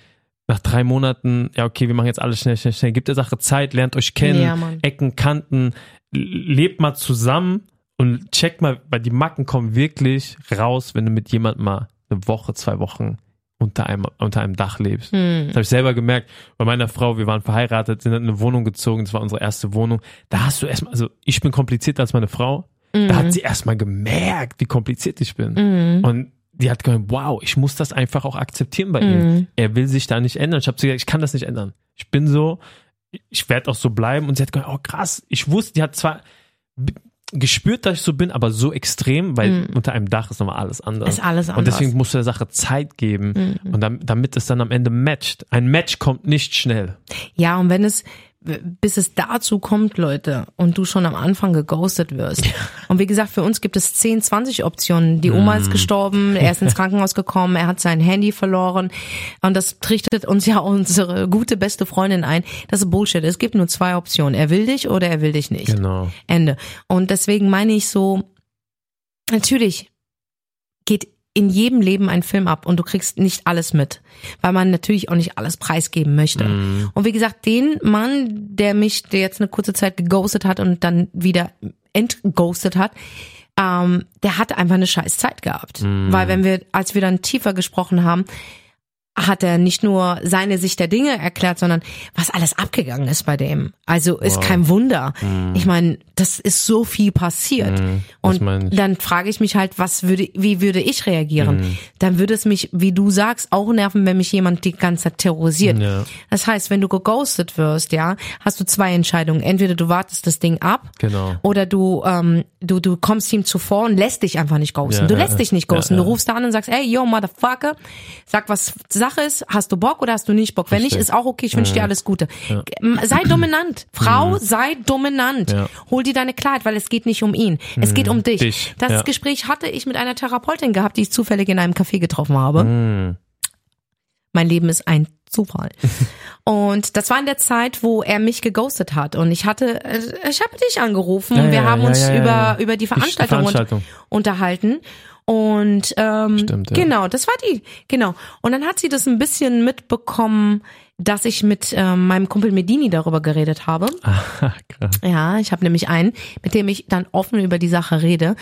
nach drei Monaten, ja okay, wir machen jetzt alles schnell, schnell, schnell. Gebt der Sache Zeit, lernt euch kennen, Ja. Ecken, Kanten, lebt mal zusammen und checkt mal, weil die Macken kommen wirklich raus, wenn du mit jemandem mal eine Woche, zwei Wochen unter einem, unter einem Dach lebst. Hm. Das habe ich selber gemerkt. Bei meiner Frau, wir waren verheiratet, sind in eine Wohnung gezogen, das war unsere erste Wohnung. Da hast du erstmal, also ich bin komplizierter als meine Frau. Da hat sie erstmal gemerkt, wie kompliziert ich bin. Und die hat gesagt, wow, ich muss das einfach auch akzeptieren bei ihm. Er will sich da nicht ändern. Ich habe zu ihr gesagt, ich kann das nicht ändern. Ich bin so, ich werde auch so bleiben. Und sie hat gesagt, oh krass, ich wusste, die hat zwar gespürt, dass ich so bin, aber so extrem, weil unter einem Dach ist nochmal alles anders. Ist alles Und anders. deswegen musst du der Sache Zeit geben und dam- damit es dann am Ende matcht. Ein Match kommt nicht schnell. Ja, und wenn es, bis es dazu kommt, Leute, und du schon am Anfang geghostet wirst. Und wie gesagt, für uns gibt es 10, 20 Optionen. Die Oma ist gestorben, er ist ins Krankenhaus gekommen, er hat sein Handy verloren. Und das trichtet uns ja unsere gute beste Freundin ein. Das ist Bullshit. Es gibt nur zwei Optionen. Er will dich oder er will dich nicht. Genau. Ende. Und deswegen meine ich so, natürlich geht in jedem Leben einen Film ab und du kriegst nicht alles mit, weil man natürlich auch nicht alles preisgeben möchte. Mhm. Und wie gesagt, den Mann, der mich, der jetzt eine kurze Zeit geghostet hat und dann wieder entghostet hat, ähm, der hatte einfach eine scheiß Zeit gehabt. Mhm. Weil wenn wir, als wir dann tiefer gesprochen haben, hat er nicht nur seine Sicht der Dinge erklärt, sondern was alles abgegangen ist bei dem. Also ist Wow. kein Wunder. Ich meine, das ist so viel passiert. Mhm, Und dann frage ich mich halt, was würde, wie würde ich reagieren? Mhm. Dann würde es mich, wie du sagst, auch nerven, wenn mich jemand die ganze Zeit terrorisiert. Ja. Das heißt, wenn du geghostet wirst, ja, hast du zwei Entscheidungen. Entweder du wartest das Ding ab Genau. oder du, ähm, du, du kommst ihm zuvor und lässt dich einfach nicht ghosten. Ja, du ja, lässt dich nicht ja, ghosten. ja. Du rufst da an und sagst, ey, yo, Motherfucker, sag, was Sache ist, hast du Bock oder hast du nicht Bock? Wenn nicht, ist auch okay, ich wünsche dir alles Gute. Sei dominant. Frau, sei dominant. Mhm. Ja. Hol dir deine Klarheit, weil es geht nicht um ihn. Es geht um dich. Dich, Das ja. Gespräch hatte ich mit einer Therapeutin gehabt, die ich zufällig in einem Café getroffen habe. Mhm. Mein Leben ist ein Zufall. Und das war in der Zeit, wo er mich geghostet hat. Und ich hatte, äh, ich habe dich angerufen Ja, und wir haben uns über, über die Veranstaltung, Veranstaltung. Und, unterhalten. Und ähm, Stimmt, ja. genau, das war die, genau. Und dann hat sie das ein bisschen mitbekommen, dass ich mit ähm, meinem Kumpel Medini darüber geredet habe. Ah, krass. Ja, ich habe nämlich einen, mit dem ich dann offen über die Sache rede.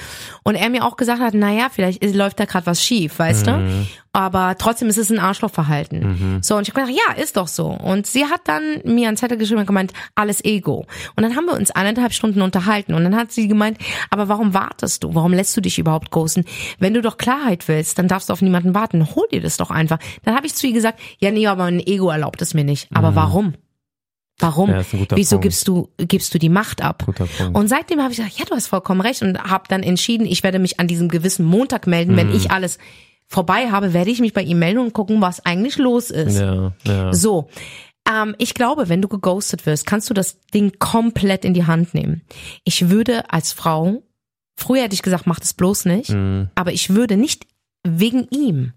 Und er mir auch gesagt hat, naja, vielleicht ist- läuft da gerade was schief, weißt Mhm. du? Aber trotzdem ist es ein Arschlochverhalten. So, und ich habe gedacht, ja, ist doch so. Und sie hat dann mir einen Zettel geschrieben und gemeint, alles Ego. Und dann haben wir uns eineinhalb Stunden unterhalten. Und dann hat sie gemeint, aber warum wartest du? Warum lässt du dich überhaupt ghosten? Wenn du doch Klarheit willst, dann darfst du auf niemanden warten. Hol dir das doch einfach. Dann habe ich zu ihr gesagt, ja, nee, aber mein Ego erlaubt es mir nicht. Aber warum? Warum? Mhm. Ja, Wieso Punkt. gibst du, gibst du die Macht ab? Und seitdem habe ich gesagt, ja, du hast vollkommen recht und habe dann entschieden, ich werde mich an diesem gewissen Montag melden, Mhm. wenn ich alles vorbei habe, werde ich mich bei ihm melden und gucken, was eigentlich los ist. ja, ja. So. Ähm, ich glaube, wenn du geghostet wirst, kannst du das Ding komplett in die Hand nehmen. Ich würde als Frau, früher hätte ich gesagt, mach das bloß nicht, Mhm. aber ich würde nicht wegen ihm,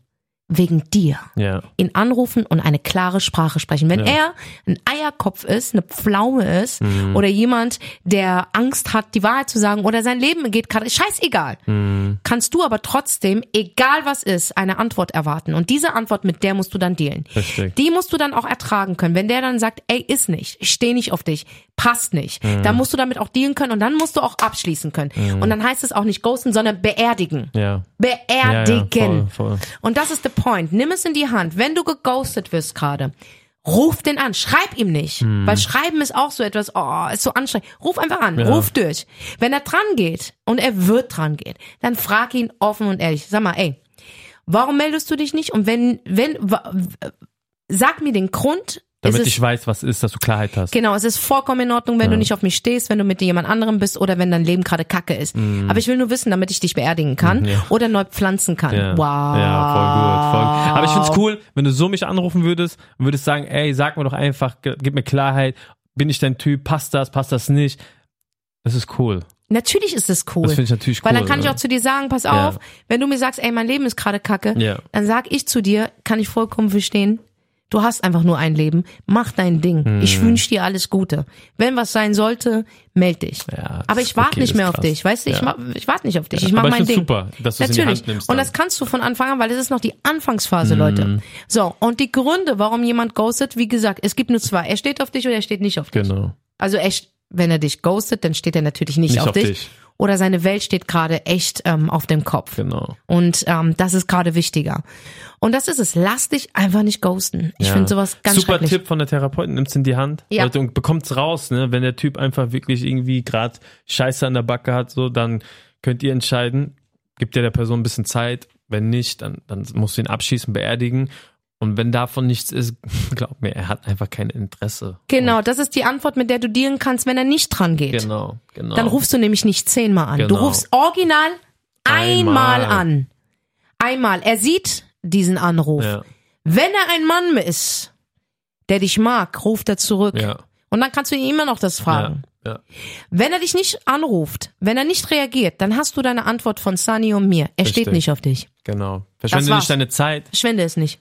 wegen dir Ja. ihn anrufen und eine klare Sprache sprechen. Wenn Ja. er ein Eierkopf ist, eine Pflaume ist Mhm. oder jemand, der Angst hat, die Wahrheit zu sagen oder sein Leben geht gerade, scheißegal. Mhm. Kannst du aber trotzdem, egal was ist, eine Antwort erwarten. Und diese Antwort, mit der musst du dann dealen. Richtig. Die musst du dann auch ertragen können. Wenn der dann sagt, ey, ist nicht, ich stehe nicht auf dich, passt nicht, Mhm. dann musst du damit auch dealen können und dann musst du auch abschließen können. Und dann heißt es auch nicht ghosten, sondern beerdigen. Ja. Ja, ja, Beerdigen. voll, voll. Und das ist der Point. Nimm es in die Hand. Wenn du geghostet wirst gerade, ruf den an. Schreib ihm nicht. Hm. Weil schreiben ist auch so etwas, oh, ist so anstrengend. Ruf einfach an. Ja. Ruf durch. Wenn er dran geht und er wird dran gehen, dann frag ihn offen und ehrlich. Sag mal, ey, warum meldest du dich nicht? Und wenn, wenn, sag mir den Grund. Damit ist ich weiß, was ist, dass du Klarheit hast. Genau, es ist vollkommen in Ordnung, wenn du nicht auf mich stehst, wenn du mit jemand anderem bist oder wenn dein Leben gerade kacke ist. Aber ich will nur wissen, damit ich dich beerdigen kann Mhm, ja. oder neu pflanzen kann. Ja. Wow. Ja, voll gut. Voll. Aber ich find's cool, wenn du so mich anrufen würdest und würdest sagen, ey, sag mir doch einfach, gib mir Klarheit, bin ich dein Typ, passt das, passt das nicht. Das ist cool. Natürlich ist es cool. Das finde ich natürlich cool. Weil dann kann ich ne? auch zu dir sagen, pass Ja. auf, wenn du mir sagst, ey, mein Leben ist gerade kacke, Ja. dann sag ich zu dir, kann ich vollkommen verstehen, du hast einfach nur ein Leben, mach dein Ding. Hm. Ich wünsche dir alles Gute. Wenn was sein sollte, meld dich. Ja, Aber ich warte okay, nicht mehr auf dich, weißt du, ich, Ja. ich warte nicht auf dich, ich mach Aber ich mein Ding. super, dass es in die Natürlich. Hand nimmst Und das kannst du von Anfang an, weil es ist noch die Anfangsphase, Mhm. Leute. So, und die Gründe, warum jemand ghostet, wie gesagt, es gibt nur zwei. Er steht auf dich oder er steht nicht auf dich. Genau. Also echt, wenn er dich ghostet, dann steht er natürlich nicht, Nicht auf, auf dich. dich. Oder seine Welt steht gerade echt ähm, auf dem Kopf. Genau. Und ähm, das ist gerade wichtiger. Und das ist es. Lass dich einfach nicht ghosten. Ich Ja. finde sowas ganz Super. Tipp von der Therapeutin, nimm's in die Hand Ja. Leute, und bekommt's raus, ne? Wenn der Typ einfach wirklich irgendwie gerade Scheiße an der Backe hat, so, dann könnt ihr entscheiden, gibt ihr der Person ein bisschen Zeit. Wenn nicht, dann, dann musst du ihn abschießen, beerdigen. Und wenn davon nichts ist, glaub mir, er hat einfach kein Interesse. Genau, das ist die Antwort, mit der du dealen kannst, wenn er nicht dran geht. Genau, genau. Dann rufst du nämlich nicht zehnmal an. Du Genau. rufst original einmal, Einmal. an. Einmal. Er sieht diesen Anruf. ja, Wenn er ein Mann ist, der dich mag, ruft er zurück. ja, Und dann kannst du ihn immer noch das fragen. ja. Wenn er dich nicht anruft, wenn er nicht reagiert, dann hast du deine Antwort von Sunny und mir. Er steht Richtig. nicht auf dich. genau. Verschwende nicht deine Zeit. Verschwende es nicht.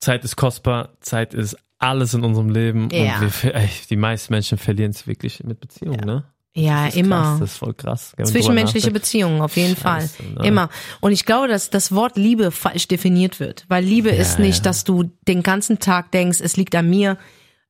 Zeit ist kostbar. Zeit ist alles in unserem Leben. Ja. Und wir, ey, die meisten Menschen verlieren es wirklich mit Beziehungen, ne? Ja, Das immer. Krass, das ist voll krass. Zwischenmenschliche Beziehungen, auf jeden Fall. Scheiße, ne? Immer. Und ich glaube, dass das Wort Liebe falsch definiert wird. Weil Liebe ist nicht, ja. dass du den ganzen Tag denkst, es liegt an mir,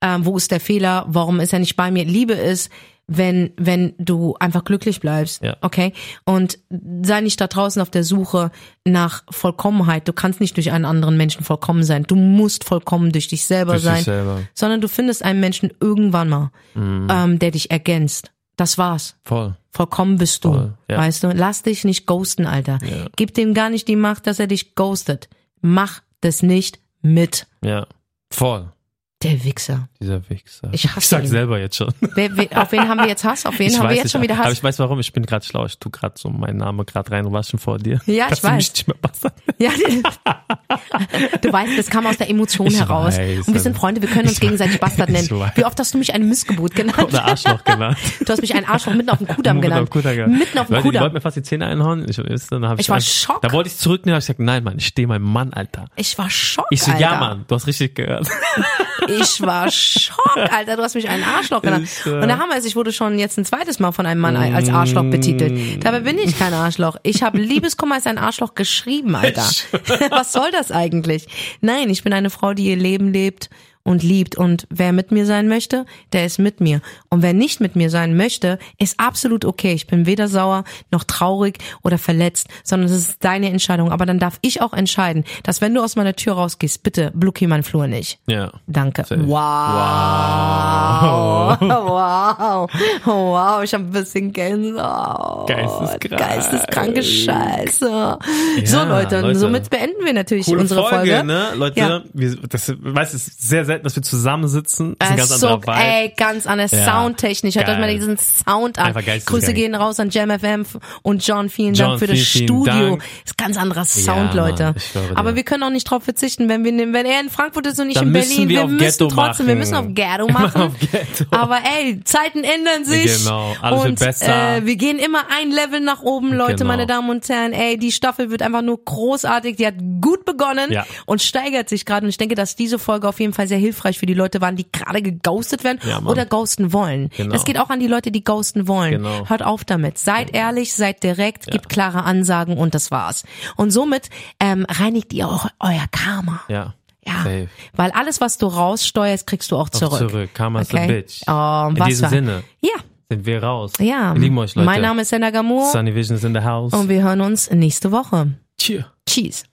ähm, wo ist der Fehler, warum ist er nicht bei mir. Liebe ist, wenn, wenn du einfach glücklich bleibst. Ja. Okay? Und sei nicht da draußen auf der Suche nach Vollkommenheit. Du kannst nicht durch einen anderen Menschen vollkommen sein. Du musst vollkommen durch dich selber Durch dich sein. selber. Sondern du findest einen Menschen irgendwann mal, Mhm. ähm, der dich ergänzt. Das war's. Voll. Vollkommen bist du. Voll, ja. Weißt du? Lass dich nicht ghosten, Alter. Ja. Gib dem gar nicht die Macht, dass er dich ghostet. Mach das nicht mit. Ja. Voll. Der Wichser. Dieser Wichser. Ich hasse ich sag ihn. selber jetzt schon. Wer, wer, auf wen haben wir jetzt Hass? Auf wen ich haben wir jetzt nicht, schon wieder Aber Hass? ich weiß warum. Ich bin gerade schlau. Ich tu gerade so meinen Namen gerade rein und war schon vor dir. Ja, ich du weiß. mich nicht mehr passt. Ja, du weißt, das kam aus der Emotion Ich heraus. weiß, und wir sind aber- Freunde, wir können uns ich gegenseitig weiß, Bastard nennen. ich. Wie oft hast du mich eine Missgeburt genannt? Oder Arschloch genannt. Du hast mich einen Arschloch mitten auf dem Kudamm genannt. auf dem Kudamm. Mitten auf dem Leute, Kudamm. wollten mir fast die Zähne einhauen. Ich, dann hab ich, Ich war Schock. Da wollte ich zurücknehmen, hab ich gesagt, nein, Mann, ich stehe meinem Mann, Alter. Ich war schock, Ich so, Alter. ja, Mann, du hast richtig gehört. Ich war schock, Alter. Du hast mich einen Arschloch genannt. Und der Hammer ist, ich wurde schon jetzt ein zweites Mal von einem Mann als Arschloch Mm. betitelt. Dabei bin ich kein Arschloch. Ich habe Liebeskummer als ein Arschloch geschrieben, Alter. Was soll das eigentlich? Nein, ich bin eine Frau, die ihr Leben lebt und liebt. Und wer mit mir sein möchte, der ist mit mir. Und wer nicht mit mir sein möchte, ist absolut okay. Ich bin weder sauer noch traurig oder verletzt, sondern es ist deine Entscheidung. Aber dann darf ich auch entscheiden, dass wenn du aus meiner Tür rausgehst, bitte blockier meinen Flur nicht. Ja. Danke. Safe. Wow. Wow. Wow. Ich habe ein bisschen Gänsehaut. Geisteskrank. Geisteskranke Scheiße. so, Leute, Leute. somit beenden wir natürlich Coole unsere Folge, Folge. ne? Leute, Ja. wir, das, weißt, es ist sehr selten, dass wir zusammensitzen. Das ist ein ganz so, anderer Vibe. ey, ganz anders. Ja. Soundtechnisch. Hört euch mal diesen Sound an. Grüße gehen raus an Jam FM und John. Vielen John, Dank für das vielen, vielen Studio. Dank. Ist ganz anderer Sound, Mann, Leute. schwöre Aber wir können auch nicht drauf verzichten, wenn wir, wenn er in Frankfurt ist und nicht Dann in Berlin. wir auf müssen Ghetto trotzdem, wir müssen auf Ghetto Wir machen machen. auf Ghetto. Aber ey, Zeiten ändern sich. Genau, alles wird und, besser. Äh, wir gehen immer ein Level nach oben, Leute, Genau. meine Damen und Herren. Ey, die Staffel wird einfach nur großartig. Die hat gut begonnen Ja. und steigert sich gerade. Und ich denke, dass diese Folge auf jeden Fall sehr hilfreich für die Leute waren, die gerade geghostet werden Ja, oder ghosten wollen. Genau. Das geht auch an die Leute, die ghosten wollen. Genau. Hört auf damit. Seid ehrlich, seid direkt, gebt klare Ansagen und das war's. Und somit ähm, reinigt ihr auch euer Karma. Ja. Ja, Safe. weil alles, was du raussteuerst, kriegst du auch Auch zurück. zurück. Karma is a Okay. bitch. Oh, In was diesem war- Sinne Ja, sind wir raus. ja. Wir lieben euch, Leute. Mein Name ist Senda Gamur Sunny Vision is in the house. und wir hören uns nächste Woche. Cheer. Cheese.